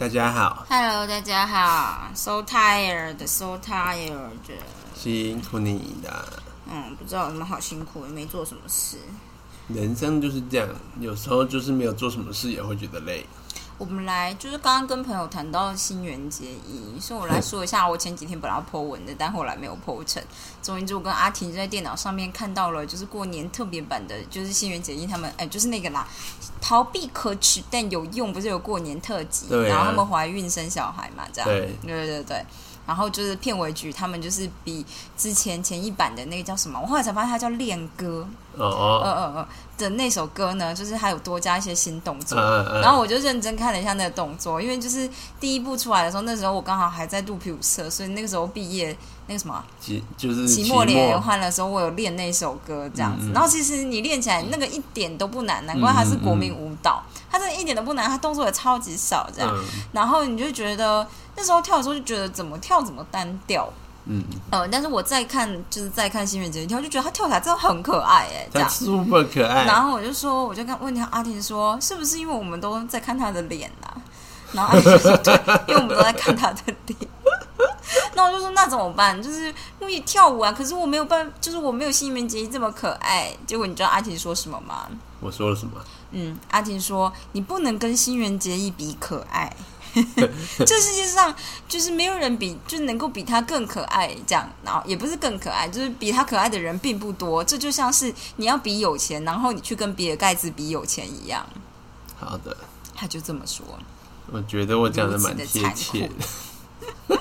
大家好，Hello，大家好，so tired，so tired，辛苦你了。嗯，不知道有什么好辛苦，也没做什么事。人生就是这样，有时候就是没有做什么事也会觉得累。我们来，就是刚刚跟朋友谈到新垣结衣，所以我来说一下，我前几天本来要 po 文的，但后来没有 po 成。总而言之，我跟阿婷在电脑上面看到了，就是过年特别版的，就是新垣结衣他们，哎，就是那个啦，逃避可耻但有用，不是有过年特辑，啊然后他们怀孕生小孩嘛，这样，对对对对。然后就是片尾曲，他们就是比之前前一版的那个叫什么？我后来才发现它叫《恋歌》，哦呃哦，呃呃的那首歌呢，就是还有多加一些新动作。嗯嗯，然后我就认真看了一下那个动作，因为就是第一部出来的时候，那时候我刚好还在肚皮舞社，所以那个时候毕业那个什么期就是期末联欢的时候，我有练那首歌这样子。嗯嗯然后其实你练起来那个一点都不难，难怪它是国民舞蹈，它真的一点都不难，它动作也超级少这样。嗯然后你就觉得那时候跳的时候就觉得怎么跳怎么单调。嗯，呃，但是我再看就是再看新垣结衣跳，就觉得她跳起来真的很可爱哎，这他样。super 可爱。然后我就说，我就跟问他阿婷说，是不是因为我们都在看他的脸啊？然后阿婷说，对，因为我们都在看他的脸。那我就说，那怎么办？就是我也跳舞啊，可是我没有办，就是我没有新垣结衣这么可爱。结果你知道阿婷说什么吗？我说了什么？嗯，阿婷说，你不能跟新垣结衣比可爱。这世界上就是没有人比，就是能够比他更可爱这样，然后也不是更可爱，就是比他可爱的人并不多。这就像是你要比有钱，然后你去跟比尔盖茨比有钱一样。好的，他就这么说。我觉得我讲的蛮贴切的。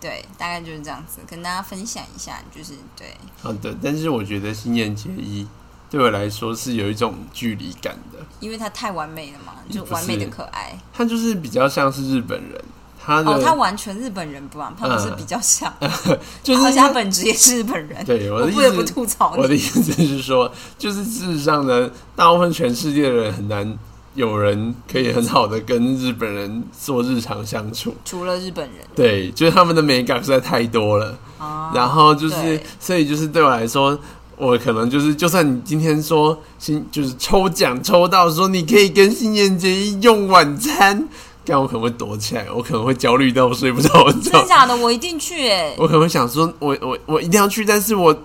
对，大概就是这样子，跟大家分享一下，就是对，好的，但是我觉得新年结衣对我来说是有一种距离感的。因为他太完美了嘛，就完美的可爱。他就是比较像是日本人，他的、哦，他完全日本人不嘛，他不是比较像，就是他本职也是日本人。对我的意我不得不，吐槽你。我的意思是说，就是事实上呢，大部分全世界的人很难有人可以很好的跟日本人做日常相处。除了日本人对，就是他们的美感实在太多了。啊，然后就是，所以就是对我来说，我可能就是，就算你今天说新就是抽奖抽到说你可以跟新垣结衣用晚餐，但我可能会躲起来，我可能会焦虑到我睡不着真的，假的？我一定去诶、我可能会想说，我我我一定要去，但是我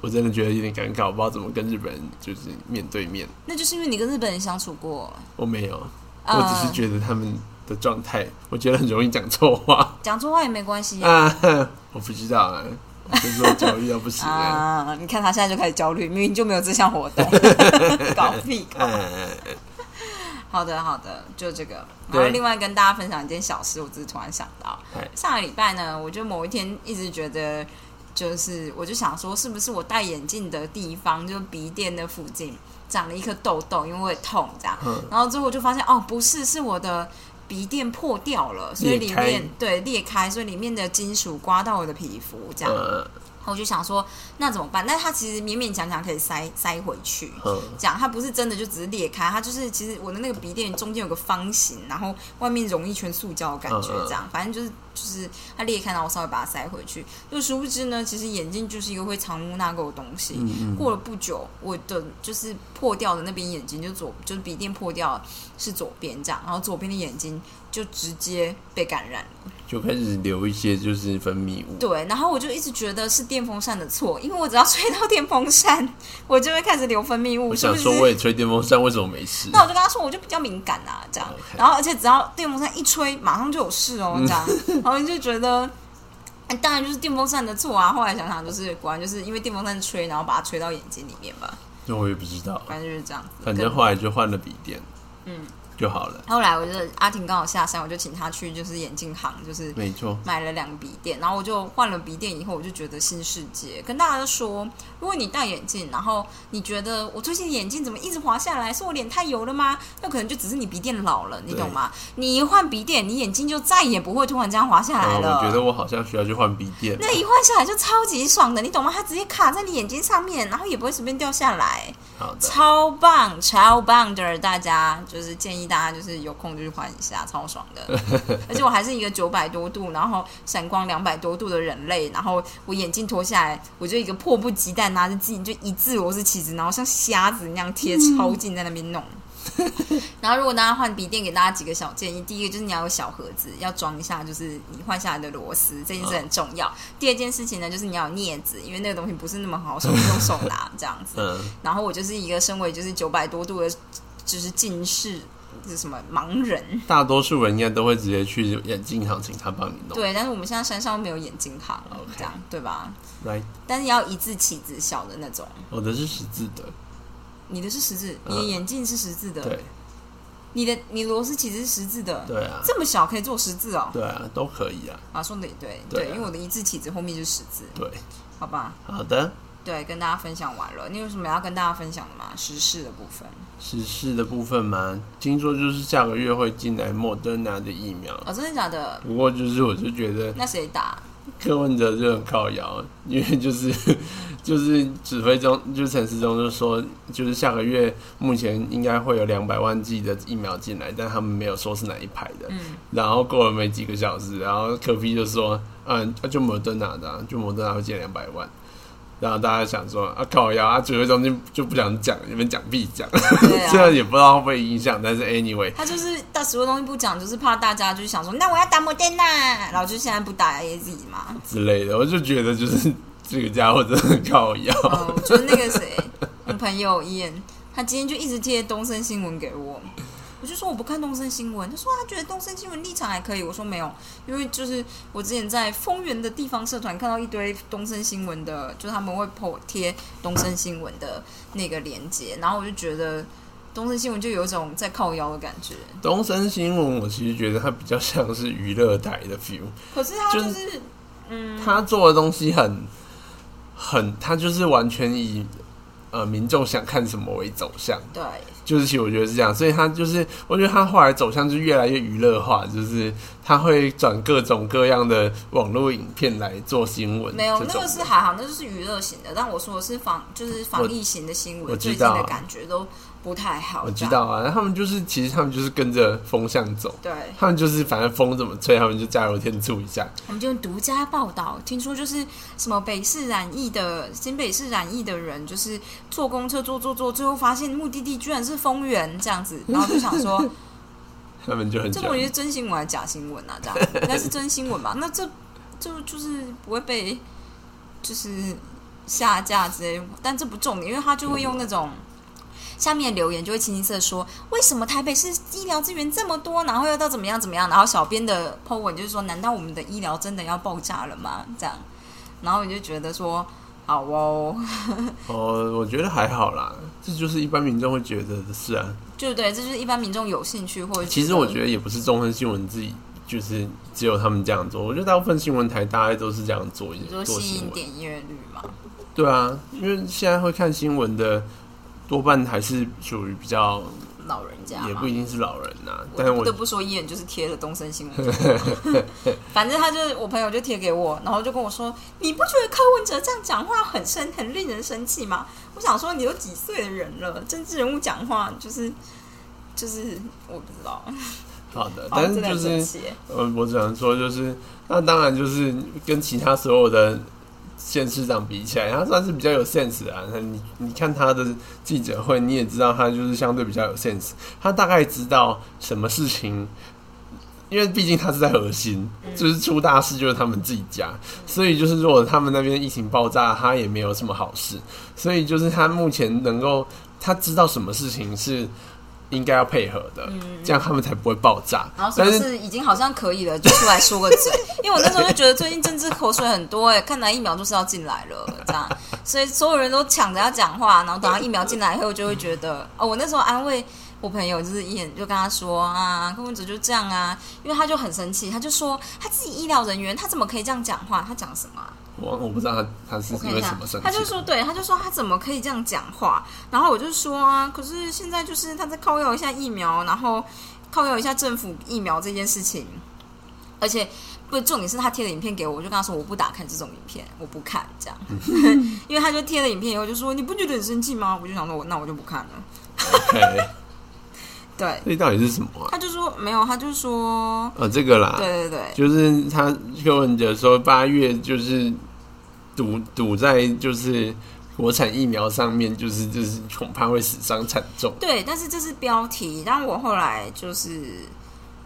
我真的觉得有点尴尬，我不知道怎么跟日本人就是面对面。那就是因为你跟日本人相处过，我没有，呃我只是觉得他们的状态，我觉得很容易讲错话讲错话也没关系啊。啊，我不知道啊，我就是说焦虑到不行啊。啊！你看他现在就开始焦虑，明明就没有这项活动，搞屁搞！嗯，好的，好的，就这个。然后另外跟大家分享一件小事，我只是突然想到，上个礼拜呢，我就某一天一直觉得，就是我就想说，是不是我戴眼镜的地方，就鼻垫的附近长了一颗痘痘，因为会痛这样。嗯然后之后我就发现，哦，不是，是我的。鼻垫破掉了，所以里裂开面对裂开，所以里面的金属刮到我的皮肤，这样。呃然后我就想说，那怎么办？那它其实勉勉强强可以塞塞回去。嗯这样，它不是真的就只是裂开，它就是其实我的那个鼻垫中间有个方形，然后外面融一圈塑胶的感觉这样，反正就是就是它裂开，然后我稍微把它塞回去。就殊不知呢，其实眼镜就是一个会藏污纳垢的东西。过了不久，我的就是破掉的那边眼睛就左就是鼻垫破掉了是左边这样，然后左边的眼睛就直接被感染了。就开始流一些就是分泌物。对，然后我就一直觉得是电风扇的错，因为我只要吹到电风扇，我就会开始流分泌物。我想说，我也吹电风扇，为什么没事？那我就跟他说，我就比较敏感啊，这样。然后而且只要电风扇一吹，马上就有事哦，这样。然后就觉得，哎，当然就是电风扇的错啊。后来想想，就是果然就是因为电风扇吹，然后把它吹到眼睛里面吧，那我也不知道，反正就是这样子。反正后来就换了笔电，嗯，就好了。后来我就阿婷刚好下山，我就请她去就是眼镜行，就是没错，买了两个笔电，然后我就换了笔电以后，我就觉得新世界。跟大家说，如果你戴眼镜，然后你觉得我最近眼镜怎么一直滑下来，是我脸太油了吗？那可能就只是你鼻垫老了，你懂吗？你一换鼻垫，你眼睛就再也不会突然这样滑下来啊，了。我觉得我好像需要去换笔电。那一换下来就超级爽的，你懂吗？它直接卡在你眼睛上面，然后也不会随便掉下来，好的，超棒，超棒的！大家就是建议大家就是有空就去换一下，超爽的。而且我还是一个九百多度，然后闪光两百多度的人类，然后我眼镜脱下来，我就一个迫不及待拿着镜就一字螺丝起子，然后像瞎子那样贴超近在那边弄。然后如果大家换笔电，给大家几个小建议：第一个就是你要有小盒子，要装一下，就是你换下来的螺丝，这件事很重要。第二件事情呢，就是你要有镊子，因为那个东西不是那么好手用手拿这样子。嗯，然后我就是一个身为就是九百多度的，就是近视。是什么盲人？大多数人应该都会直接去眼镜行请他帮你弄。对，但是我们现在山上没有眼镜行，这样对吧？Right。但是要一字起子小的那种。我的是十字的。你的是十字，你的眼镜是十字的。对。你的你螺丝起子是十字的。对啊。这么小可以做十字哦。对啊，都可以啊。啊，说的也对，对，因为我的一字起子后面就是十字。对。好吧。好的。对，跟大家分享完了。你有什么要跟大家分享的吗？时事的部分。时事的部分吗？听说就是下个月会进来莫德纳的疫苗。哦，真的假的？不过就是我就觉得，那谁打？柯文哲就很靠摇，因为就是 就是指挥中，就是陈时中就说，就是下个月目前应该会有两百万剂的疫苗进来，但他们没有说是哪一排的。嗯。然后过了没几个小时，然后柯比就说，嗯，就莫德纳的，就莫德纳会进两百万。然后大家想说啊，靠呀，啊，指挥中心就不想讲，你们讲必讲，虽然也不知道会不会影响，但是 anyway，他就是大指挥中心不讲，就是怕大家就是想说，那我要打摩天呐，然后就现在不打 A Z 嘛之类的，我就觉得就是这个家伙真的很靠腰。我觉得那个谁，我朋友伊恩，他今天就一直贴东森新闻给我。我就说我不看东森新闻，他说他觉得东森新闻立场还可以。我说没有，因为就是我之前在丰原的地方社团看到一堆东森新闻的，就是他们会贴东森新闻的那个链接，然后我就觉得东森新闻就有一种在靠腰的感觉。东森新闻我其实觉得它比较像是娱乐台的 feel，可是他就是嗯，他做的东西很很，他就是完全以呃民众想看什么为走向。对。就是其实我觉得是这样，所以他就是，我觉得他后来走向就越来越娱乐化，就是他会转各种各样的网络影片来做新闻。没有，那个是还好，那就是娱乐型的。但我说的是防，就是防疫型的新闻，最近的感觉都。不太好，我知道啊。他们就是，其实他们就是跟着风向走。对，他们就是反正风怎么吹，他们就加油添醋一下。我们就独家报道，听说就是什么北市染疫的，新北市染疫的人，就是坐公车坐坐坐，最后发现目的地居然是丰原这样子，然后就想说，他们就很这我觉得真新闻还是假新闻啊？这样应该是真新闻吧？那这就就是不会被就是下架之类，但这不重点，因为他就会用那种。下面留言就会清一色说，为什么台北市医疗资源这么多，然后又到怎么样怎么样？然后小编的 po 文就是说，难道我们的医疗真的要爆炸了吗？这样，然后你就觉得说，好哦。哦，我觉得还好啦，这就是一般民众会觉得的事啊。就对，这就是一般民众有兴趣或者。其实我觉得也不是中分新闻自己，就是只有他们这样做。我觉得大部分新闻台大概都是这样做，做吸引点阅率嘛。对啊，因为现在会看新闻的。多半还是属于比较老人家，也不一定是老人呐。但是不得不说，一眼就是贴了东森新闻。反正他就是我朋友就贴给我，然后就跟我说：“你不觉得柯文哲这样讲话很生，很令人生气吗？”我想说，你都几岁的人了，政治人物讲话就是就是我不知道。好的，但是就是呃，我只能说，就是那当然就是跟其他所有的。县市长比起来，他算是比较有 sense 啊。你你看他的记者会，你也知道他就是相对比较有 sense。他大概知道什么事情，因为毕竟他是在核心，就是出大事就是他们自己家，所以就是如果他们那边疫情爆炸，他也没有什么好事。所以就是他目前能够，他知道什么事情是。应该要配合的，这样他们才不会爆炸。然后是是已经好像可以了，就出来说个嘴。因为我那时候就觉得最近政治口水很多，哎，看来疫苗就是要进来了，这样，所以所有人都抢着要讲话。然后等到疫苗进来以后，就会觉得哦，我那时候安慰我朋友，就是一眼就跟他说啊，柯文哲就这样啊，因为他就很生气，他就说他自己医疗人员，他怎么可以这样讲话？他讲什么？我我不知道他他是因为什么生气，他就说对，他就说他怎么可以这样讲话？然后我就说啊，可是现在就是他在靠要一下疫苗，然后靠要一下政府疫苗这件事情，而且不重点是他贴了影片给我，我就跟他说我不打开这种影片，我不看这样，因为他就贴了影片以后就说你不觉得很生气吗？我就想说我那我就不看了。对，那到底是什么？他就说没有，他就说呃这个啦，对对对，就是他柯文哲说八月就是。堵堵在就是国产疫苗上面，就是就是恐怕会死伤惨重。对，但是这是标题，然后我后来就是。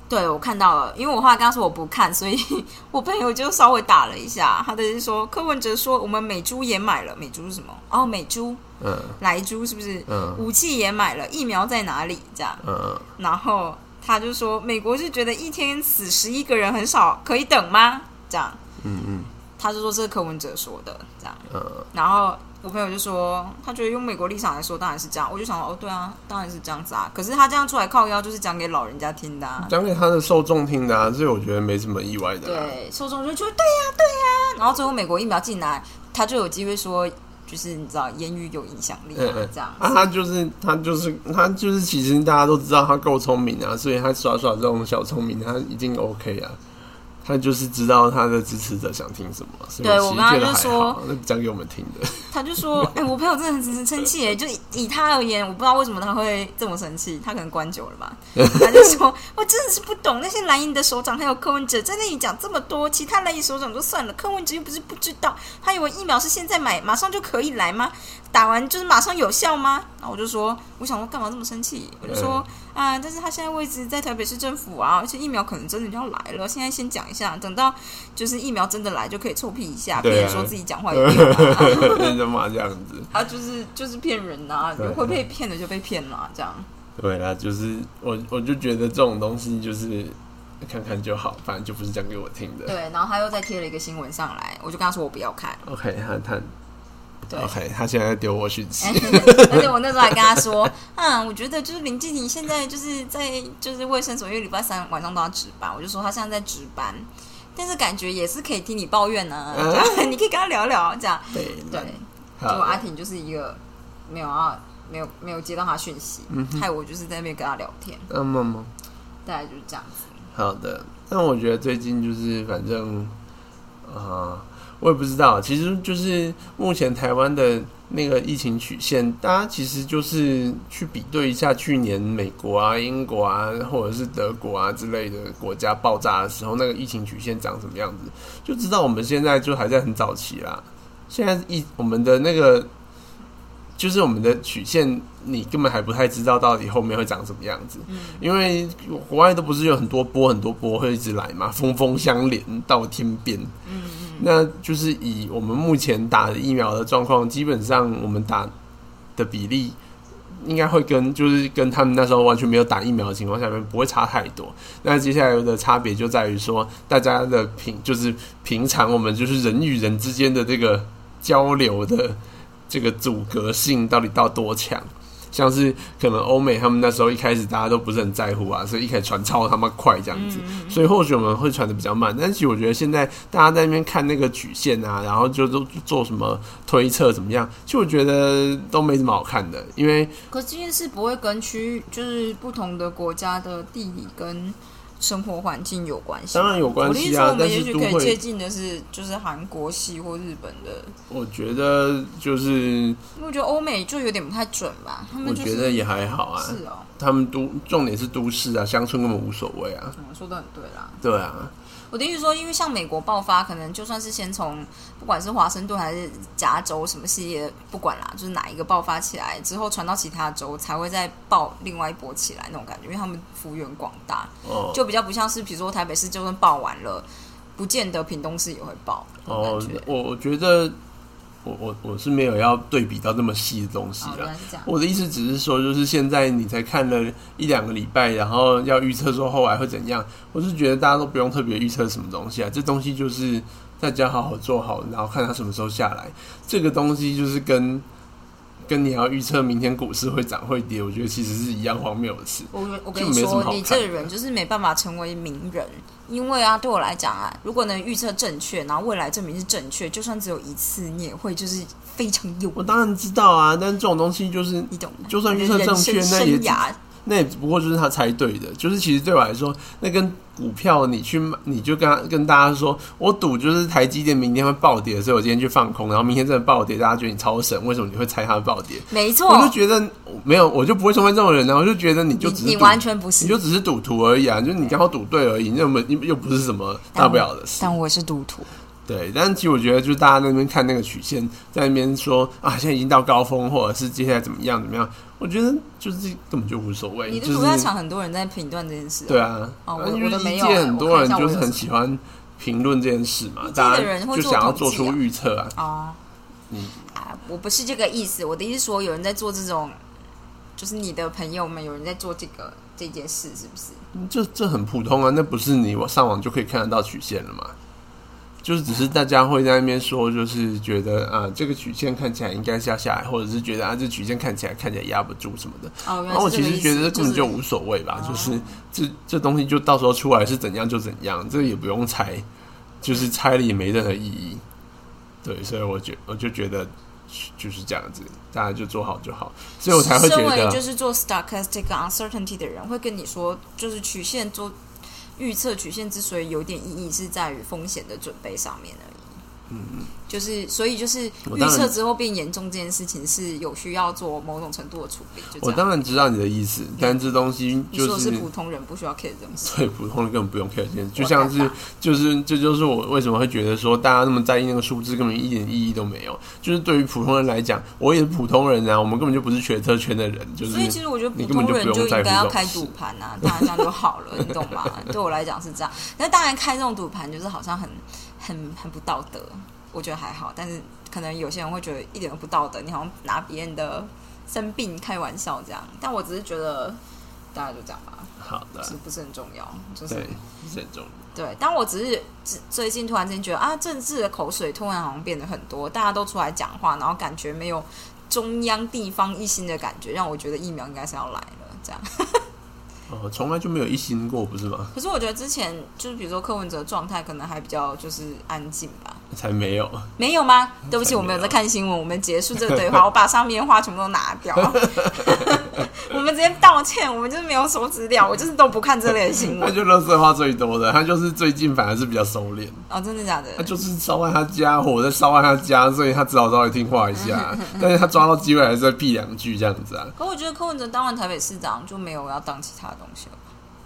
对，我看到了，因为我后来跟他说我不看，所以 我朋友就稍微打了一下。他的是说，柯文哲说我们美猪也买了，美猪是什么？哦，美猪，嗯莱猪是不是？嗯武器也买了，疫苗在哪里？这样，嗯，然后他就说，美国是觉得一天死十一个人很少，可以等吗？这样，嗯嗯他是说这是柯文哲说的，这样。呃，然后我朋友就说，他觉得用美国立场来说，当然是这样。我就想，哦，对啊，当然是这样子啊。可是他这样出来靠腰，就是讲给老人家听的、啊。讲给他的受众听的啊，所以我觉得没什么意外的啦。对，受众就觉得对呀、对呀、然后最后美国疫苗进来，他就有机会说，就是你知道，言语有影响力啊，这样啊，他就是他就是他就是，其实大家都知道他够聪明啊，所以他耍耍这种小聪明，他一定 OK 啊。他就是知道他的支持者想听什么，对我刚刚就说，那讲给我们听的。他就说：“哎、我朋友真的很很生气耶，就以以他而言，我不知道为什么他会这么生气，他可能关久了吧。他就说：我真的是不懂那些蓝营的首长还有柯文哲在那里讲这么多，其他蓝营首长就算了，柯文哲又不是不知道，他以为疫苗是现在买马上就可以来吗？打完就是马上有效吗？然后我就说，我想说干嘛这么生气？我就说啊，但是他现在位置在台北市政府啊，而且疫苗可能真的就要来了，现在先讲一下，等到就是疫苗真的来就可以臭屁一下，别人说自己讲话有用啊。”这样子，他就是就是骗人呐、对会被骗的就被骗了，这样。对啦，就是我我就觉得这种东西就是看看就好，反正就不是讲给我听的。对，然后他又再贴了一个新闻上来，我就跟他说我不要看。OK，他他对。OK，他现在在丢我讯息。而且我那时候还跟他说，嗯，我觉得就是林静婷现在就是在就是卫生所，因为礼拜三晚上都要值班，我就说他现在在值班，但是感觉也是可以听你抱怨呢、嗯 你可以跟他聊聊，这样。对对，结好。果阿婷就是一个没有啊没有没有接到他讯息，嗯害我就是在那边跟他聊天，嗯么么大概就是这样子。好的，但我觉得最近就是反正啊、我也不知道，其实就是目前台湾的那个疫情曲线，大家其实就是去比对一下去年美国啊、英国啊，或者是德国啊之类的国家爆炸的时候，那个疫情曲线长什么样子，就知道我们现在就还在很早期啦。现在疫我们的那个就是我们的曲线，你根本还不太知道到底后面会长什么样子。嗯因为国外都不是有很多波很多波会一直来嘛，峰峰相连到天边。嗯那就是以我们目前打的疫苗的状况，基本上我们打的比例应该会跟就是跟他们那时候完全没有打疫苗的情况下面不会差太多。那接下来的差别就在于说，大家的平就是平常我们就是人与人之间的这个交流的这个阻隔性到底到多强。像是可能欧美他们那时候一开始大家都不是很在乎啊，所以一开始传超他妈快这样子，所以或许我们会传的比较慢。但是其实我觉得现在大家在那边看那个曲线啊，然后就都做什么推测怎么样，其实我觉得都没什么好看的，因为可是这件事不会跟区就是不同的国家的地理跟生活环境有关系。当然有关我的意思说，系啊我，们也许可以接近的是就是韩国系或日本的，我觉得就是因为我觉得欧美就有点不太准吧。他们我就是觉得也还好啊，是哦，他们都重点是都市啊，乡村根本无所谓啊，嗯，说的很对啦。对啊，我的意思说，因为像美国爆发，可能就算是先从不管是华盛顿还是加州什么系列，不管啦，就是哪一个爆发起来之后，传到其他州才会再爆另外一波起来那种感觉，因为他们幅员广大，哦就比较不像是比如说台北市就算爆完了，不见得屏东市也会爆哦。，我我觉得我我我是没有要对比到那么细的东西哦，原啦来。是这样。我的意思只是说，就是现在你才看了一两个礼拜，然后要预测说后来会怎样，我是觉得大家都不用特别预测什么东西啊，这东西就是大家好好做好，然后看它什么时候下来。这个东西就是跟跟你要预测明天股市会涨会跌，我觉得其实是一样荒谬的事。我我跟你说，你这个人就是没办法成为名人，因为啊，对我来讲啊，如果能预测正确，然后未来证明是正确，就算只有一次，你也会就是非常有我当然知道啊，但是这种东西就是你懂。就算预测正确那也生涯那也不过就是他猜对的，就是其实对我来说，那跟股票你去买，你就跟他跟大家说，我赌就是台积电明天会暴跌，所以我今天去放空，然后明天真的暴跌，大家觉得你超神，为什么你会猜它会暴跌？没错我，就觉得没有，我就不会成为这种人啊，我就觉得你就你你完全不是你，就只是赌徒而已啊，就是你刚好赌对而已，你又没又不是什么大不了的事。但我是赌徒。对，但其实我觉得，就是大家那边看那个曲线，在那边说啊，现在已经到高峰，或者是接下来怎么样怎么样，我觉得就是根本就无所谓。你的就是主菜场很多人在评断这件事、对，啊，哦我我的没有届很多人就是很喜欢评论这件事嘛，一届大的人会做家就想要统计啊做出预测啊。哦，嗯啊，我不是这个意思，我的意思说，有人在做这种，就是你的朋友们有人在做这个这件事，是不是？这这很普通啊，那不是你我上网就可以看得到曲线了嘛？就是只是大家会在那边说，就是觉得啊，这个曲线看起来应该是要下来，或者是觉得啊，这曲线看起来看起来压不住什么的。哦，然后我其实觉得这根本就就是无所谓吧，哦就是这这东西就到时候出来是怎样就怎样，这个也不用猜，就是猜了也没任何意义。对，所以我觉我就觉得就是这样子，大家就做好就好，所以我才会觉得就是做 stochastic uncertainty 的人，会跟你说，就是曲线做预测曲线之所以有点意义，是在于风险的准备上面而已。嗯，就是所以就是预测之后变严重这件事情是有需要做某种程度的处理，我。当然知道你的意思，但这东西就是是普通人不需要 care 这种事。对普通人根本不用 care 这件事，就像是就是这就是我为什么会觉得说大家那么在意那个数字，根本一点意义都没有。就是对于普通人来讲，我也是普通人啊，我们根本就不是学车圈的人，就是所以其实我觉得普通人就应该要开赌盘啊，当然这样就好了，你懂吗？对我来讲是这样。那当然开这种赌盘就是好像很很很不道德，我觉得还好，但是可能有些人会觉得一点都不道德，你好像拿别人的生病开玩笑这样。但我只是觉得大家就这样吧，好的是，不是很重要？就是不，是很重要。对，但我只是只最近突然间觉得啊，政治的口水突然好像变得很多，大家都出来讲话，然后感觉没有中央地方一心的感觉，让我觉得疫苗应该是要来了。这样，哦，从来就没有一心过，不是吗？可是我觉得之前就是比如说柯文哲状态可能还比较就是安静吧，才没有。没有吗？对不起，没我没有在看新闻，我们结束这个对话，我把上面的话全部都拿掉，我们直接道歉，我们就是没有收资料，我就是都不看这类的新他闻。就乐色话最多的，他就是最近反而是比较收敛，哦，真的假的他？就是烧坏他家，火在烧坏他家，所以他只好稍微听话一下。但是他抓到机会还是在避两句这样子啊。可我觉得柯文哲当完台北市长就没有要当其他的东西了。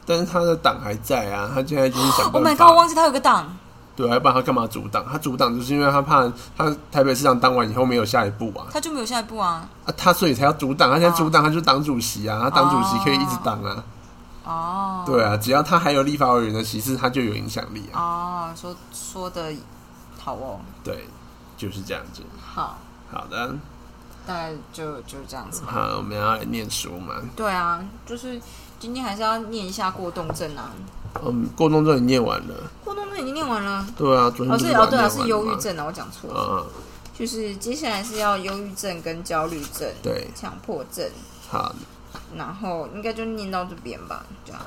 但是他的党还在啊，他现在就是想 Oh 办 my。god！我忘记他有个党，对，要不然他干嘛阻挡？他阻挡就是因为他怕他台北市长当完以后没有下一步啊，他就没有下一步啊。啊，他所以才要阻挡。他现在阻挡，他就当主席啊，他当主席可以一直当啊。哦，对啊，只要他还有立法委员的席次，他就有影响力啊。哦，说说的好哦，对，就是这样子。好，好的，大概就就这样子吧。好，我们要来念书嘛。对啊，就是今天还是要念一下过动症啊。嗯，过动症已经念完了。过动症已经念完了，对啊，昨天哦是对啊是忧郁。症啊，我讲错了。嗯，就是接下来是要忧郁症跟焦虑症、对，强迫症，好，然后应该就念到这边吧，这样。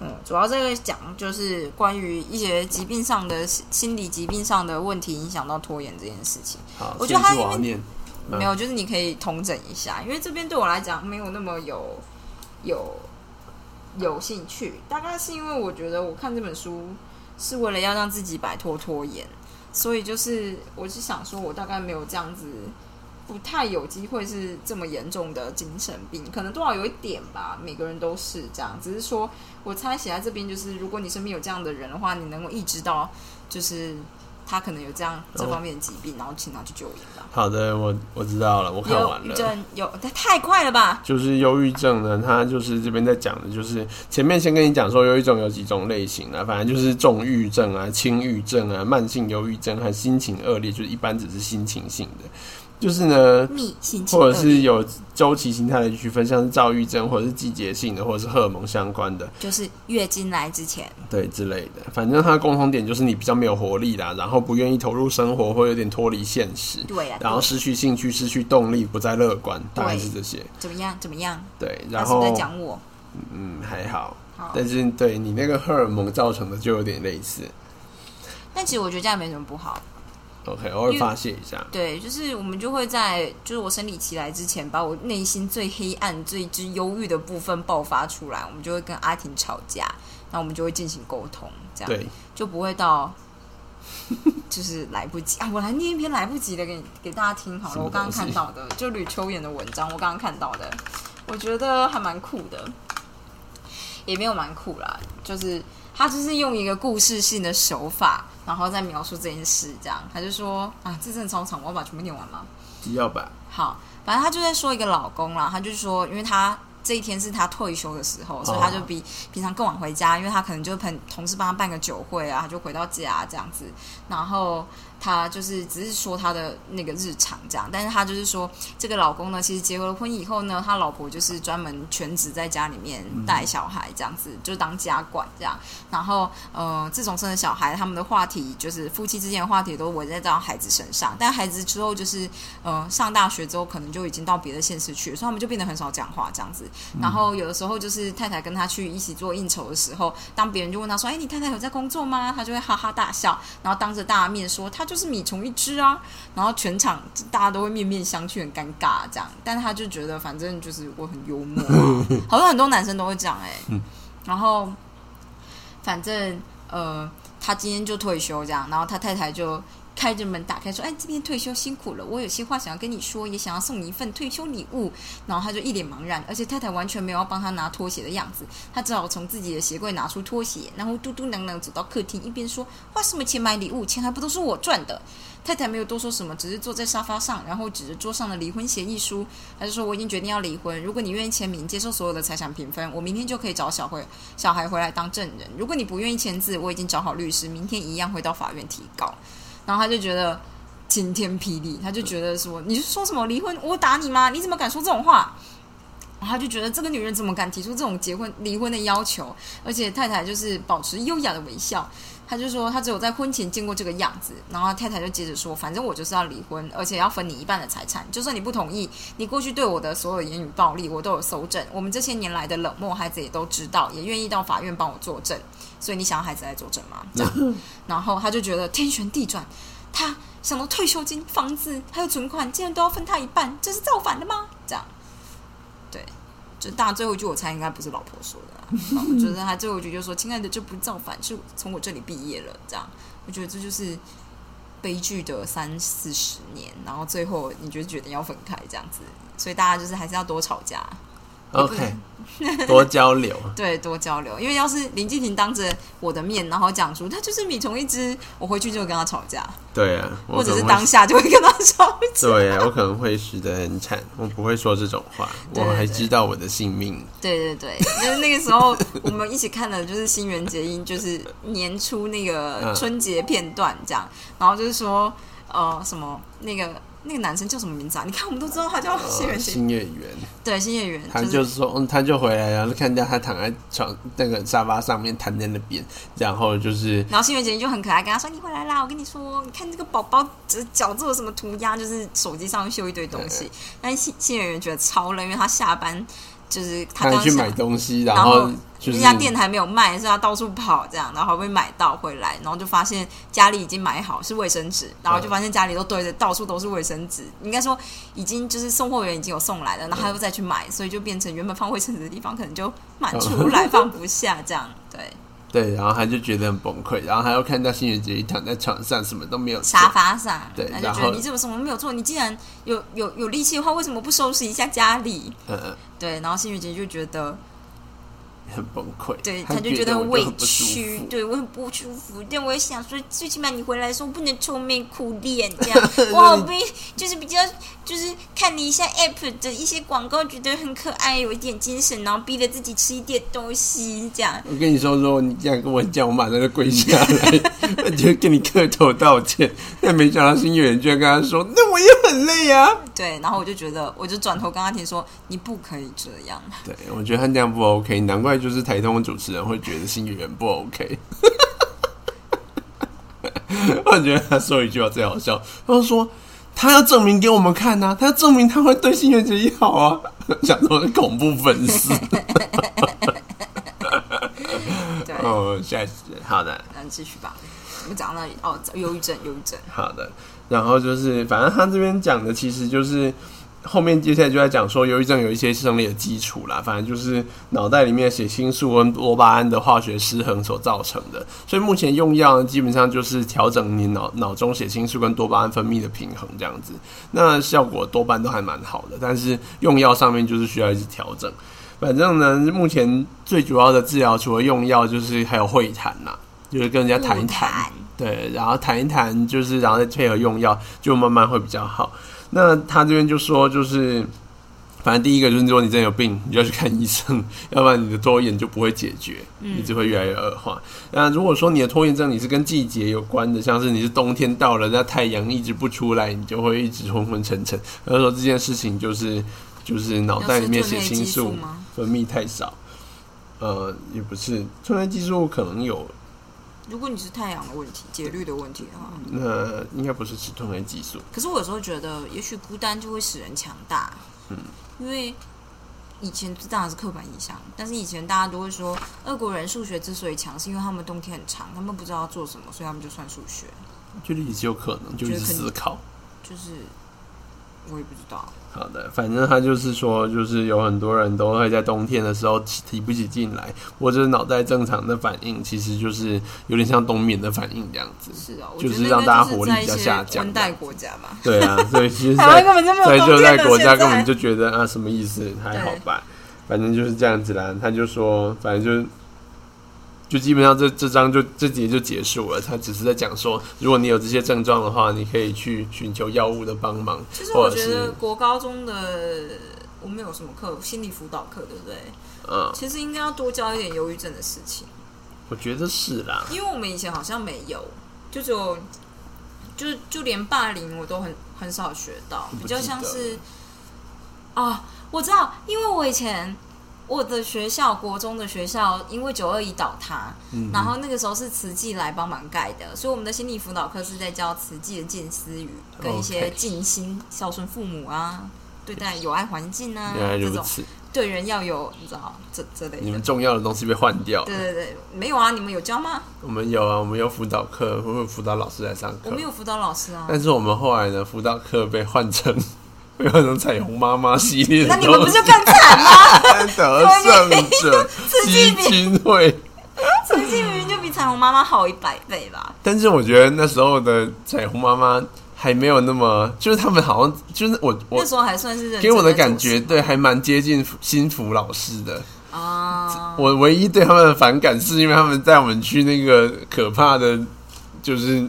嗯，主要这个讲就是关于一些疾病上的心理疾病上的问题影响到拖延这件事情。好，我觉得他念。嗯没有，就是你可以统整一下，因为这边对我来讲没有那么有有有兴趣。大概是因为我觉得我看这本书是为了要让自己摆脱拖延，所以就是我是想说，我大概没有这样子，不太有机会是这么严重的精神病，可能多少有一点吧，每个人都是这样。只是说我猜写在这边，就是如果你身边有这样的人的话，你能够意识到，就是他可能有这样这方面的疾病，然后请他去救。好的，我我知道了，我看完了。郁症有太快了吧？就是忧郁症呢，他就是这边在讲的，就是前面先跟你讲说，忧郁症有几种类型啊，反正就是重郁症啊、轻郁症啊、慢性忧郁症和心情恶劣，就是一般只是心情性的，就是呢，逆心情或，者是有周期形态的区分，像是躁郁症，或者是季节性的，或者是荷尔蒙相关的，就是月经来之前，对之类的。反正它的共同点就是你比较没有活力啦，然后不愿意投入生活，或有点脱离现实，对呀、然后失去兴趣、失去动力，不再乐观，大概是这些。怎么样？怎么样？对，然后是在讲我？嗯还好，好，但是对你那个荷尔蒙造成的就有点类似。但其实我觉得这样没什么不好。OK，偶尔发泄一下。对，就是我们就会在就是我生理期来之前，把我内心最黑暗、最之忧郁的部分爆发出来，我们就会跟阿婷吵架，那我们就会进行沟通，这样对，就不会到就是来不及啊！我来念一篇来不及的给你给大家听好了。我刚刚看到的，就吕秋妍的文章，我刚刚看到的，我觉得还蛮酷的。也没有蛮酷啦，就是他就是用一个故事性的手法，然后再描述这件事，这样他就说啊，这真的超长，我要把它全部念完吗？要吧？好，反正他就在说一个老公啦，他就说，因为他这一天是他退休的时候，所以他就比平常更晚回家，因为他可能就朋同事帮他办个酒会啊，他就回到家这样子，然后。他就是只是说他的那个日常这样，但是他就是说这个老公呢，其实结了婚以后呢，他老婆就是专门全职在家里面带小孩这样子，就当家管这样。然后呃，自从生了小孩，他们的话题就是夫妻之间的话题都围在到孩子身上。但孩子之后就是呃上大学之后，可能就已经到别的县市去，所以他们就变得很少讲话这样子。然后有的时候就是太太跟他去一起做应酬的时候，当别人就问他说：“哎，你太太有在工作吗？”他就会哈哈大笑，然后当着大家面说他就。就是米虫一只啊，然后全场大家都会面面相觑，很尴尬这样。但他就觉得反正就是我很幽默，好像很多男生都会讲哎。然后反正呃，他今天就退休这样，然后他太太就。开着门打开说：“哎，今天退休辛苦了，我有些话想要跟你说，也想要送你一份退休礼物。”然后他就一脸茫然，而且太太完全没有要帮他拿拖鞋的样子，他只好从自己的鞋柜拿出拖鞋，然后嘟嘟囔囔走到客厅，一边说：“花什么钱买礼物？钱还不都是我赚的？”太太没有多说什么，只是坐在沙发上，然后指着桌上的离婚协议书，他就说：“我已经决定要离婚，如果你愿意签名，接受所有的财产平分，我明天就可以找小回小孩回来当证人。如果你不愿意签字，我已经找好律师，明天一样会到法院提告。”然后他就觉得晴天霹雳，他就觉得说：“你是说什么离婚？我打你吗？你怎么敢说这种话？”然后他就觉得这个女人怎么敢提出这种结婚离婚的要求？而且太太就是保持优雅的微笑，他就说他只有在婚前见过这个样子。然后太太就接着说：“反正我就是要离婚，而且要分你一半的财产。就算你不同意，你过去对我的所有言语暴力，我都有搜证。我们这些年来的冷漠，孩子也都知道，也愿意到法院帮我作证。”所以你想要孩子来作证吗？这样，然后他就觉得天旋地转，他想到退休金、房子还有存款，竟然都要分他一半，这是造反的吗？这样，对，就大家最后一句我猜应该不是老婆说的，我觉得他最后一句就说：“亲爱的，这不造反，是从我这里毕业了。”这样，我觉得这就是悲剧的三四十年，然后最后你觉得决定要分开这样子，所以大家就是还是要多吵架。OK，多交流。对，多交流。因为要是林继廷当着我的面，然后讲出他就是米虫一只，我回去就跟他吵架。对啊，或者是当下就会跟他吵架。对啊，我可能会死得很惨。我不会说这种话，我还知道我的性命。对对对，就是那个时候我们一起看的，就是《新垣结衣》，就是年初那个春节片段这样。然后就是说，呃，什么那个。那个男生叫什么名字啊？你看，我们都知道他叫新月新演员。对，新演员。他就是说，嗯，他就回来，然后看见他躺在床那个沙发上面，躺在那边，然后就是，然后新月姐姐就很可爱，跟他说：“你回来啦，我跟你说，你看这个宝宝脚做了什么涂鸦，就是手机上面绣一堆东西。”但新新月圆觉得超累，因为他下班。就是他刚去买东西，然后那家店还没有卖，是要到处跑这样，然后好不容易买到回来，然后就发现家里已经买好是卫生纸，然后就发现家里都堆着到处都是卫生纸，应该说已经就是送货员已经有送来了，然后他又再去买，所以就变成原本放卫生纸的地方可能就满出来放不下这样，对。对，然后他就觉得很崩溃，然后他又看到新垣结衣躺在床上，什么都没有，沙发上，对，他就觉得你怎么什么没有做？你既然有有有力气的话，为什么不收拾一下家里？嗯嗯，对，然后新垣结衣就觉得。很崩溃，对，他就觉得很委屈，对我很不舒服。但我也想说，最起码你回来的时候不能愁眉苦脸这样。我好被，就是比较，就是看你一下 app 的一些广告，觉得很可爱，有一点精神，然后逼着自己吃一点东西这样。我跟你说，说你这样跟我讲，我马上就跪下来，我就跟你磕头道歉。但没想到新月居然跟他说，那我也很累啊。对，然后我就觉得，我就转头跟阿婷说，你不可以这样。对，我觉得他这样不 OK，难怪。就是台东的主持人会觉得新演员不 OK，我觉得他说一句话最好笑，他说他要证明给我们看呐，他要证明他会对新垣结衣好啊，讲说恐怖粉丝。对，哦，下一次好的，那继续吧。我们讲到哦，忧郁症，忧郁症。好的，然后就是反正他这边讲的其实就是。后面接下来就在讲说，忧郁症有一些生理的基础啦，反正就是脑袋里面血清素跟多巴胺的化学失衡所造成的。所以目前用药基本上就是调整你脑脑中血清素跟多巴胺分泌的平衡这样子，那效果多半都还蛮好的。但是用药上面就是需要一直调整。反正呢，目前最主要的治疗除了用药，就是还有会谈呐，就是跟人家谈一，谈对，然后谈一谈，就是然后再配合用药，就慢慢会比较好。那他这边就说，就是反正第一个就是说你真的有病，你就要去看医生，要不然你的拖延就不会解决，嗯你只会越来越恶化。那如果说你的拖延症你是跟季节有关的，像是你是冬天到了，那太阳一直不出来，你就会一直昏昏沉沉。他说这件事情就是就是脑袋里面血清素？分泌太少。呃，也不是，褪黑激素可能有，如果你是太阳的问题、节律的问题的话，那应该不是吃褪黑激素。可是我有时候觉得，也许孤单就会使人强大。嗯，因为以前这当然是刻板印象，但是以前大家都会说，俄国人数学之所以强，是因为他们冬天很长，他们不知道要做什么，所以他们就算数学。觉得也是有可能，就是思考。就是我也不知道，好的，反正他就是说，就是有很多人都会在冬天的时候提提不起劲来，或者脑袋正常的反应，其实就是有点像冬眠的反应这样子。是啊，就是让大家那活力比较下降温带国家吧，对啊，所以其实台湾在根本就没有在热冬天国家根本就觉得啊，什么意思？还好吧，反正就是这样子啦。他就说，反正就就基本上这这章就这节就结束了。他只是在讲说，如果你有这些症状的话，你可以去寻求药物的帮忙，其实我觉得国高中的我们有什么课，心理辅导课，对不对？嗯，其实应该要多教一点忧郁症的事情，我觉得是啦。因为我们以前好像没有，就只有就就连霸凌我都很很少学到，比较像是啊，我知道，因为我以前我的学校国中的学校因为九二一倒塌，嗯，然后那个时候是慈济来帮忙盖的，所以我们的心理辅导课是在教慈济的近思语，跟一些静心、孝顺父母啊，对待有爱环境啊这种，如此，对人要有你知道这这类的你们。重要的东西被换掉了。对对对，没有啊，你们有教吗？我们有啊，我们有辅导课，会有辅导老师来上课我。们有辅导老师啊。但是我们后来呢，辅导课被换成被换成彩虹妈妈系列的那你们不就更惨吗？得胜者 基金会。慈济明明就比彩虹妈妈好一百倍吧？但是我觉得那时候的彩虹妈妈还没有那么，就是他们好像就是我我那时候还算是给我的感觉，对，还蛮接近新福老师的。啊。我唯一对他们的反感，是因为他们带我们去那个可怕的，就是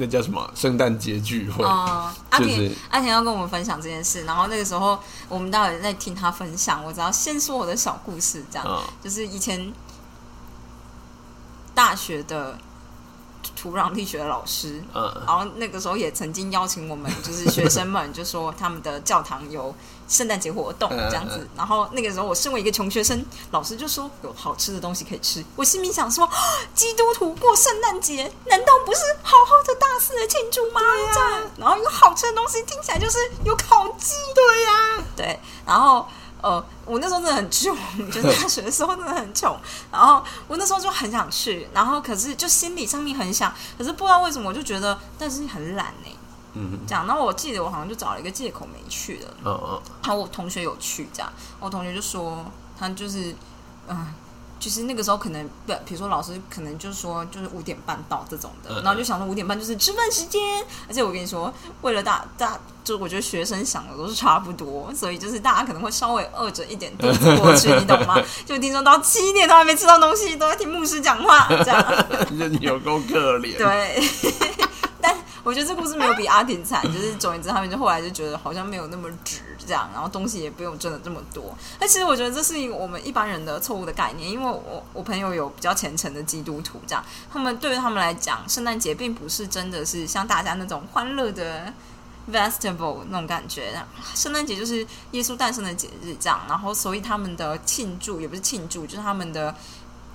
那叫什么？圣诞节聚会，哦，阿就田是阿田要跟我们分享这件事，然后那个时候我们到底在听他分享，我只要先说我的小故事，这样、啊就是以前大学的土壤力学的老师，嗯然后那个时候也曾经邀请我们，就是学生们，就说他们的教堂有圣诞节活动嗯这样子。然后那个时候我身为一个穷学生，老师就说有好吃的东西可以吃。我心里想说，啊基督徒过圣诞节，难道不是好好的大肆的庆祝吗？这样，然后有好吃的东西，听起来就是有烤鸡。对呀、对，然后。呃，我那时候真的很穷，就是大学的时候真的很穷，然后我那时候就很想去，然后可是就心理上面很想，可是不知道为什么我就觉得，但是很懒呢、嗯这样，然后我记得我好像就找了一个借口没去了。嗯嗯然后我同学有去，这样，我同学就说他就是，嗯、就是那个时候可能不，比如说老师可能就是说就是五点半到这种的，然后就想说五点半就是吃饭时间，而且我跟你说，为了大大，就我觉得学生想的都是差不多，所以就是大家可能会稍微饿着一点肚子过去，你懂吗？就听说到七点都还没吃到东西，都在听牧师讲话，这样。嗯，有够可怜。对，但我觉得这故事没有比阿婷惨，就是总而言之，他们就后来就觉得好像没有那么值这样，然后东西也不用真的这么多。但其实我觉得这是一个我们一般人的错误的概念，因为我我朋友有比较虔诚的基督徒，这样他们对于他们来讲，圣诞节并不是真的是像大家那种欢乐的。festival 那种感觉，圣诞节就是耶稣诞生的节日，这样，然后所以他们的庆祝也不是庆祝，就是他们的，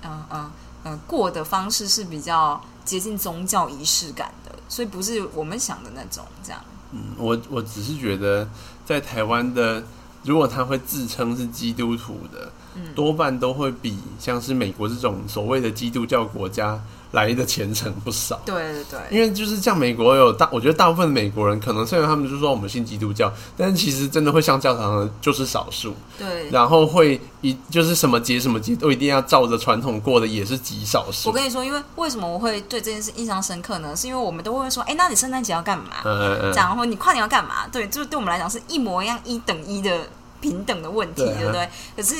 嗯嗯嗯，过的方式是比较接近宗教仪式感，所以不是我们想的那种这样。嗯，我我只是觉得，在台湾的，如果他会自称是基督徒的，嗯多半都会比像是美国这种所谓的基督教国家来的虔诚不少。对对对，因为就是像美国有大，我觉得大部分美国人可能虽然他们就说我们信基督教，但是其实真的会上教堂的就是少数，对。然后会一就是什么节什么节都一定要照着传统过的也是极少数。我跟你说，因为为什么我会对这件事印象深刻呢？是因为我们都会说，哎，那你圣诞节要干嘛？嗯嗯嗯，这样，或你跨年要干嘛？对，就是对我们来讲是一模一样、一等一的平等的问题，对不对？可是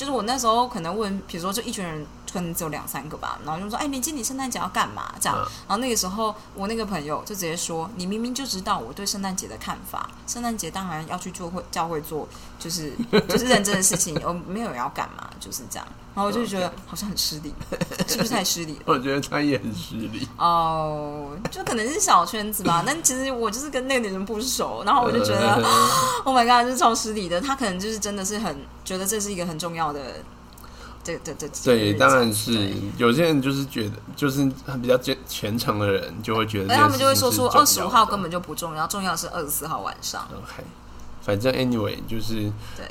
就是我那时候可能问，比如说就一群人，可能只有两三个吧，然后就说：“哎，明今你圣诞节要干嘛？”这样，嗯然后那个时候我那个朋友就直接说：“你明明就知道我对圣诞节的看法，圣诞节当然要去做会教会做，就是 就是认真的事情，我没有要干嘛，就是这样。”然后我就觉得好像很失礼，是不是太失礼了？我觉得他也很失礼。哦，就可能是小圈子吧，但其实我就是跟那个女人不熟，然后我就觉得、o h my god，就是超失礼的。他可能就是真的是很觉得这是一个很重要的，对对对对，当然是有些人就是觉得，就是比较虔虔诚的人就会觉得他们就会说出二十五号根本就不重要，重要是二十四号晚上。OK，反正 anyway 就是对，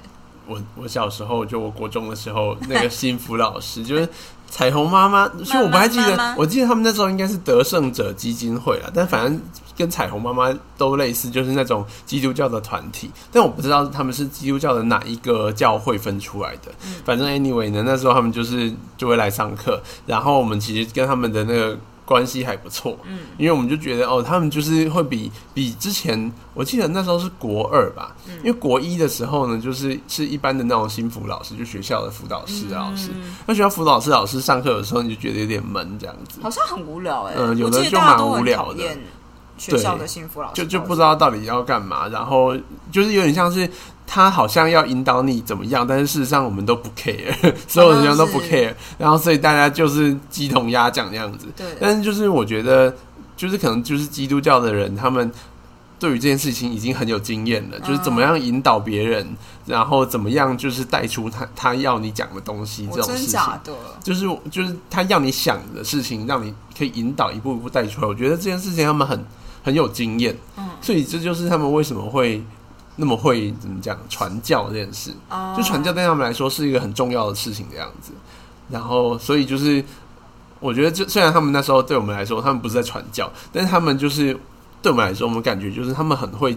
我我小时候就我国中的时候，那个幸福老师就是彩虹妈妈，其实我不太记得我记得他们那时候应该是得胜者基金会了，但反正跟彩虹妈妈都类似，就是那种基督教的团体，但我不知道他们是基督教的哪一个教会分出来的。嗯反正 anyway 呢，那时候他们就是就会来上课，然后我们其实跟他们的那个。关系还不错，嗯，因为我们就觉得哦，他们就是会比比之前，我记得那时候是国二吧，嗯。因为国一的时候呢，就是是一般的那种心辅老师，就学校的辅导室的老师。嗯。那学校辅导室老师上课的时候，你就觉得有点闷这样子，好像很无聊哎、嗯有的就蛮无聊的。学校的幸福老师，就就不知道到底要干嘛，然后就是有点像是他好像要引导你怎么样，但是事实上我们都不 care，所有人都不 care，然后所以大家就是鸡同鸭讲那样子。对，但是就是我觉得，就是可能就是基督教的人，他们对于这件事情已经很有经验了，就是怎么样引导别人，然后怎么样就是带出他他要你讲的东西这种事情。就是就是他要你想的事情，让你可以引导一步一步带出来。我觉得这件事情他们很很有经验，嗯，所以这就是他们为什么会那么会怎么讲传教这件事。哦就传教对他们来说是一个很重要的事情的样子。然后，所以就是我觉得，就虽然他们那时候对我们来说，他们不是在传教，但是他们就是对我们来说，我们感觉就是他们很会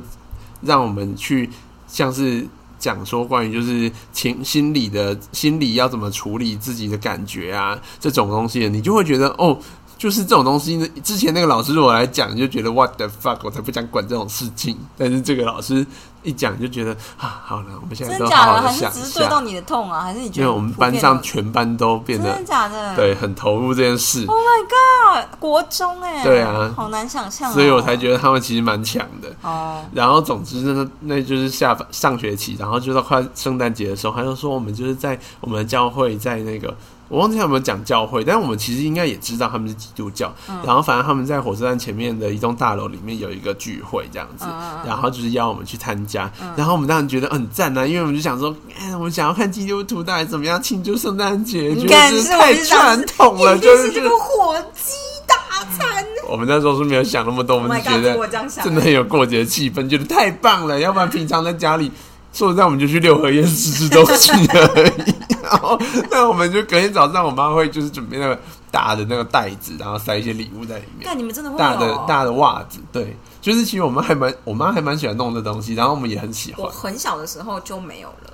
让我们去像是。讲说关于就是情心理的心理要怎么处理自己的感觉啊这种东西，你就会觉得哦，就是这种东西。之前那个老师如果来讲，就觉得 what the fuck，我才不想管这种事情。但是这个老师一讲，就觉得啊，好了，我们现在都真的假的？还是只。是对到你的痛啊？还是你觉得因为我们班上全班都变得真的得假的？对很投入这件事，，Oh my god，国中哎，对啊好难想象哦，所以我才觉得他们其实蛮强的。哦，然后总之呢，那就是下上学期，然后就到快圣诞节的时候，他就说我们就是在我们的教会，在那个我忘记他有没有讲教会，但是我们其实应该也知道他们是基督教。然后反正他们在火车站前面的一栋大楼里面有一个聚会这样子，然后就是邀我们去参加。然后我们当然觉得很赞啊，因为我们就想说，哎，我们想要看基督徒到底怎么样庆祝圣诞节，觉得是我就想传统了，就是这个火鸡大餐。我们那时候是没有想那么多，我 Oh 们就觉得真的很有过节的气氛，觉得太棒了。要不然平常在家里，说实在，我们就去六合夜吃吃东西而已。然后，那我们就隔天早上，我妈会就是准备那个大的那个袋子，然后塞一些礼物在里面，但你们真的会大的大的袜子，对，就是其实我们还蛮，我妈还蛮喜欢弄这东西，然后我们也很喜欢我。很小的时候就没有了。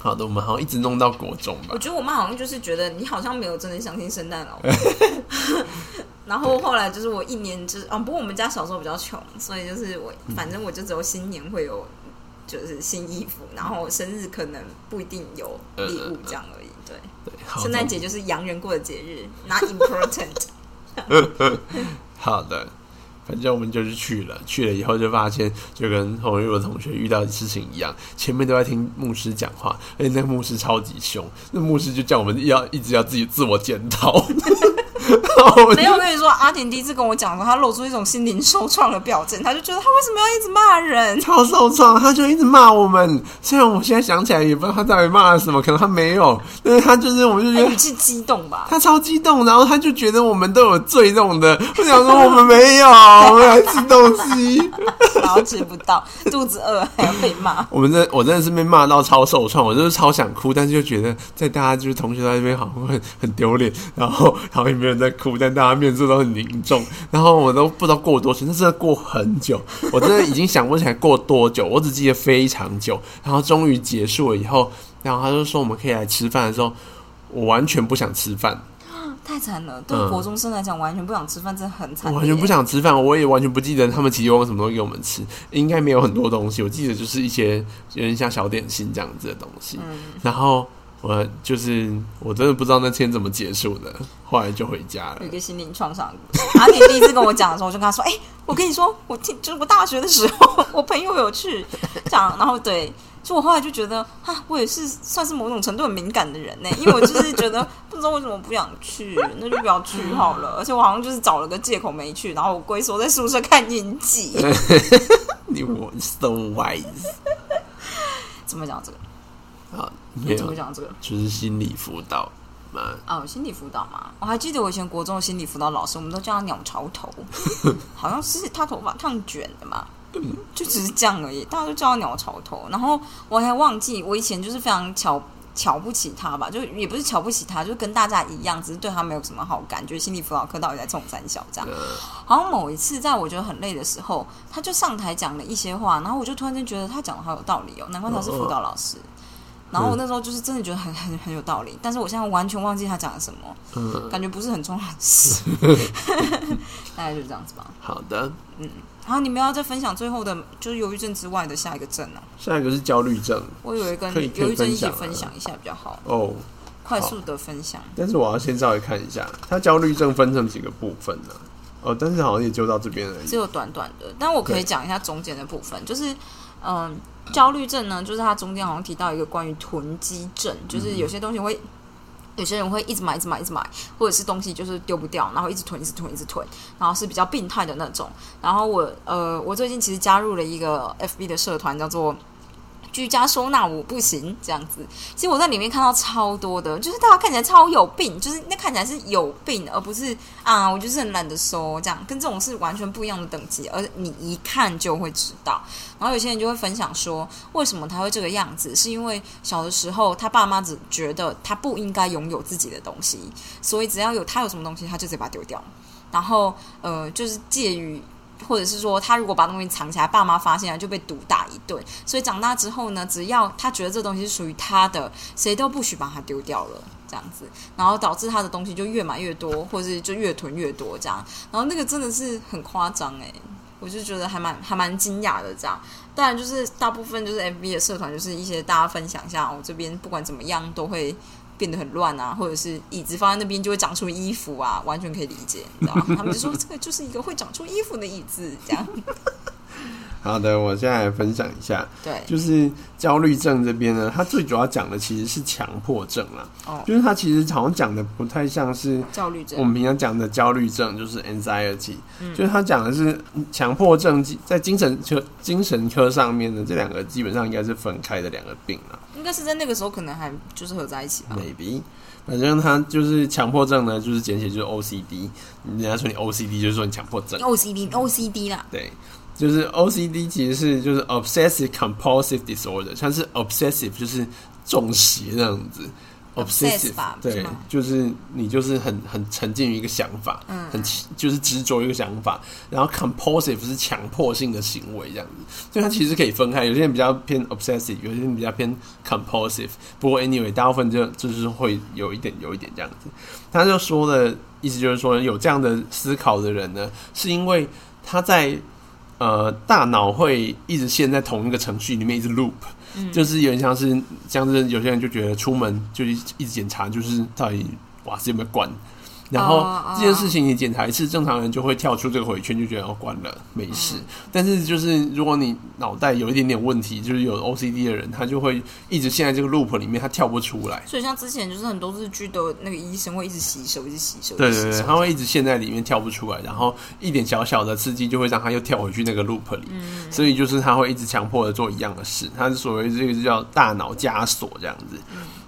好的，我们好像一直弄到国中吧我。觉得我妈好像就是觉得你好像没有真的相信圣诞老人。然后后来就是我一年就是啊，不过我们家小时候比较穷，所以就是我反正我就只有新年会有就是新衣服，然后生日可能不一定有礼物这样而已。对，对，圣诞节就是洋人过的节日，not important。好的，反正我们就是去了，去了以后就发现，就跟洪玉文同学遇到的事情一样，前面都在听牧师讲话，而且那个牧师超级凶，那牧师就叫我们要一直要自己自我检讨。没有，我跟你说，阿婷第一次跟我讲的时候，他露出一种心灵受创的表情，他就觉得他为什么要一直骂人？超受创，他就一直骂我们。虽然我现在想起来也不知道他到底骂了什么，可能他没有，但是他就是，我们就觉得他语气激动吧？他超激动，然后他就觉得我们都有罪弄的。我想说我们没有，我们来吃东西。然后吃不到，肚子饿还要被骂。我们真我真的是被骂到超受创，我就是超想哭，但是就觉得在大家就是同学在那边好像会很丢脸，然后然后也没有人在哭，但大家面色都很凝重，然后我都不知道过多久，那真的过很久，我真的已经想不起来过多久，我只记得非常久，然后终于结束了以后，然后他就说我们可以来吃饭的时候，我完全不想吃饭。太惨了。对嗯国中生来讲，完全不想吃饭，真的很惨。我完全不。想吃饭，我也完全不记得他们提供什么东西给我们吃，应该没有很多东西，我记得就是一些有点像小点心这样子的东西。嗯，然后我就是我真的不知道那天怎么结束的，后来就回家了有一。个心灵创伤。阿婷第一次跟我讲的时候，我就跟他说：“哎、我跟你说，我听就是我大学的时候，我朋友有去讲，然后对。”就我后来就觉得，哈，我也是算是某种程度很敏感的人呢，因为我就是觉得 不知道为什么不想去，那就不要去好了。而且我好像就是找了个借口没去，然后我龟缩在宿舍看影集。你我 so wise 怎么讲这个？啊，没有怎么，讲这个？就是心理辅导嘛。哦，心理辅导嘛，我还记得我以前国中的心理辅导老师，我们都叫他鸟巢头，好像是他头发烫卷的嘛，就只是这样而已，大家都叫他鸟巢头。然后我还忘记，我以前就是非常瞧瞧不起他吧，就也不是瞧不起他，就跟大家一样，只是对他没有什么好感，觉得心理辅导课到底在冲三小这样。好像某一次在我觉得很累的时候，他就上台讲了一些话，然后我就突然间觉得他讲的好有道理哦，难怪他是辅导老师。然后我那时候就是真的觉得很很很有道理，但是我现在完全忘记他讲了什么，嗯，感觉不是很重要的事，大概就是这样子吧。好的。然后你们要再分享最后的，就是忧郁症之外的下一个症呢、下一个是焦虑症我以为跟忧郁症一起分享一下比较好，哦，快速的分享。但是我要先稍微看一下，它焦虑症分成几个部分呢、哦，但是好像也就到这边而已。只有短短的，但我可以对讲一下中间的部分，就是嗯，焦虑症呢，就是它中间好像提到一个关于囤积症，就是有些东西会。有些人会一直买、一直买、一直买，或者是东西就是丢不掉，然后一直囤、一直囤、一直囤，然后是比较病态的那种。然后我呃，我最近其实加入了一个 FB 的社团，叫做居家收纳我不行这样子。其实我在里面看到超多的，就是大家看起来超有病，就是那看起来是有病，而不是啊，我就是很懒得收这样，跟这种是完全不一样的等级，而你一看就会知道。然后有些人就会分享说，为什么他会这个样子，是因为小的时候他爸妈只觉得他不应该拥有自己的东西，所以只要有他有什么东西，他就直接把它丢掉。然后呃，就是介于。或者是说，他如果把东西藏起来，爸妈发现了就被毒打一顿。所以长大之后呢，只要他觉得这东西是属于他的，谁都不许把它丢掉了，这样子，然后导致他的东西就越买越多，或者是就越囤越多这样。然后那个真的是很夸张诶，我就觉得还蛮还蛮惊讶的这样。当然，就是大部分就是 FB 的社团，就是一些大家分享一下，我这边不管怎么样都会变得很乱啊，或者是椅子放在那边就会长出衣服啊，完全可以理解，你知道吗？他们就说这个就是一个会长出衣服的椅子，这样 好的，我现在来分享一下，对就是焦虑症这边呢，它最主要讲的其实是强迫症啦。哦就是它其实好像讲的不太像是焦虑症我们平常讲的焦虑症，就是 anxiety，、就是嗯他讲的是强迫症，在精神科精神科上面呢，这两个基本上应该是分开的两个病啦。应该是在那个时候可能还就是合在一起吧。maybe，反正他就是强迫症呢，就是简写就是 OCD。人家说你 OCD，就是说你强迫症。OCD OCD 啦，对，就是 OCD 其实是就是 Obsessive Compulsive Disorder，像是 Obsessive 就是中邪这样子。Obsess 吧对就是你就是很很沉浸于一个想法，嗯很就是执着一个想法，然后 compulsive 是强迫性的行为这样子，所以它其实可以分开，有些人比较偏 obsessive，有些人比较偏 compulsive。不过 anyway，大部分就就是会有一点有一点这样子。他就说的意思就是说，有这样的思考的人呢，是因为他在呃大脑会一直陷在同一个程序里面一直 loop。就是有点像是，像是有些人就觉得出门就一直检查，就是到底瓦斯有没有关，然后这件事情你检查一次，正常人就会跳出这个回圈，就觉得哦关了没事。但是就是如果你脑袋有一点点问题，就是有 OCD 的人，他就会一直陷在这个 loop 里面，他跳不出来。所以像之前就是很多日剧的那个医生会一直洗手，一直洗手，对对对，他会一直陷在里面跳不出来，然后一点小小的刺激就会让他又跳回去那个 loop 里，所以就是他会一直强迫的做一样的事，他是所谓这个叫大脑枷锁这样子。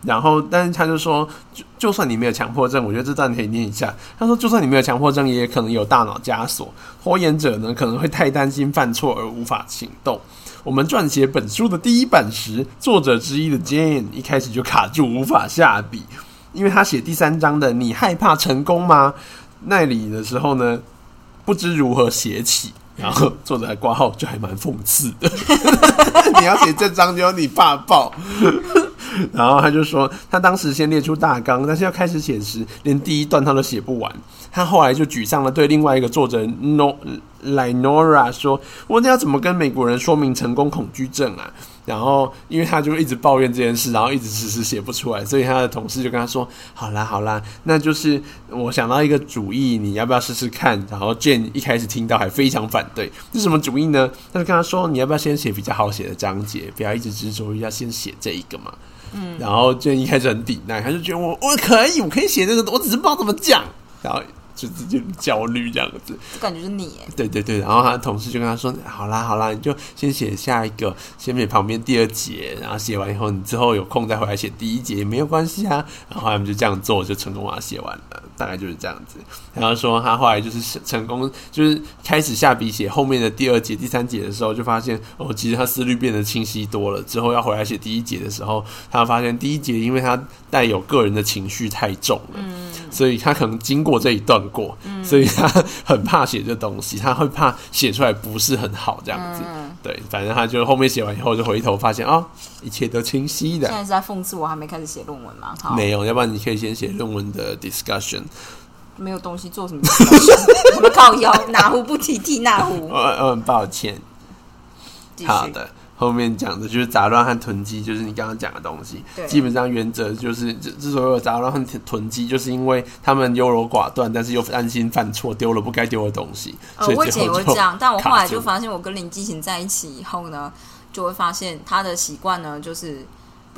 然后，但是他就说，就就算你没有强迫症，我觉得这段可以念一下。他说，就算你没有强迫症，也可能有大脑枷锁。拖延者呢，可能会太担心犯错而无法行动。我们撰写本书的第一版时，作者之一的 Jane 一开始就卡住，无法下笔。因为他写第三章的“你害怕成功吗”那里的时候呢，不知如何写起，然后作者还挂号，就还蛮讽刺的。你要写这章，就要你怕爆。然后他就说，他当时先列出大纲，但是要开始写时，连第一段他都写不完。他后来就沮丧了，对另外一个作者 No Linora 说：“我要怎么跟美国人说明成功恐惧症啊？”然后，因为他就一直抱怨这件事，然后一直迟迟写不出来，所以他的同事就跟他说：“好啦，好啦，那就是我想到一个主意，你要不要试试看？”然后 Jane 一开始听到还非常反对，是什么主意呢？他就跟他说：“你要不要先写比较好写的章节，不要一直执着于要先写这一个嘛？”嗯，然后 Jane 一开始很抵赖，他就觉得我我可以，我可以写这个，我只是不知道怎么讲，然后。就自己焦虑这样子，这感觉是你。对对对，然后他的同事就跟他说：“好啦好啦，你就先写下一个，先写旁边第二节，然后写完以后，你之后有空再回来写第一节也没有关系啊。”然后他们就这样做，就成功把它写完了，大概就是这样子。然后说他后来就是成功，就是开始下笔写后面的第二节、第三节的时候，就发现哦，其实他思虑变得清晰多了。之后要回来写第一节的时候，他发现第一节因为他带有个人的情绪太重了，嗯，所以他可能经过这一段。过，所以他 很怕写这东西，他会怕写出来不是很好这样子。对，反正他就后面写完以后，就回头发现啊，一切都清晰的。现在是在讽刺我还没开始写论文吗？没有，要不然你可以先写论文的 discussion。没有东西做什么？我们靠腰，哪壶不提提哪壶。我 很抱歉。好的。后面讲的就是杂乱和囤积，就是你刚刚讲的东西。基本上原则就是之之所以有杂乱和囤积，就是因为他们优柔寡断，但是又担心犯错，丢了不该丢的东西。呃，我以前也会这样，但我后来就发现，我跟林继行在一起以后呢，就会发现他的习惯呢，就是。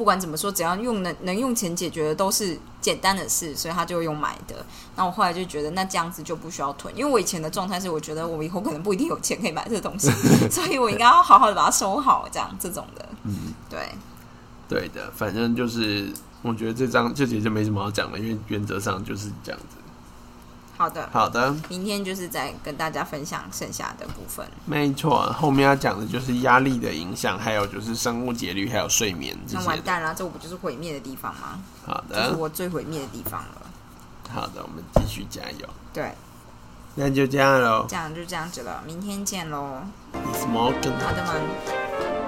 不管怎么说，只要用能能用钱解决的都是简单的事，所以他就用买的。那我后来就觉得，那这样子就不需要囤，因为我以前的状态是，我觉得我以后可能不一定有钱可以买这东西，所以我应该要好好的把它收好，这样这种的。嗯，对，对的，反正就是我觉得这张这节就没什么好讲的，因为原则上就是这样子。好的，好的，明天就是再跟大家分享剩下的部分。没错，后面要讲的就是压力的影响，还有就是生物节律，还有睡眠。那完蛋了，这我不就是毁灭的地方吗？好的，这是我最毁灭的地方了。好的，我们继续加油。对，那就这样喽。这样就这样子了，明天见喽。Smoke。好的吗？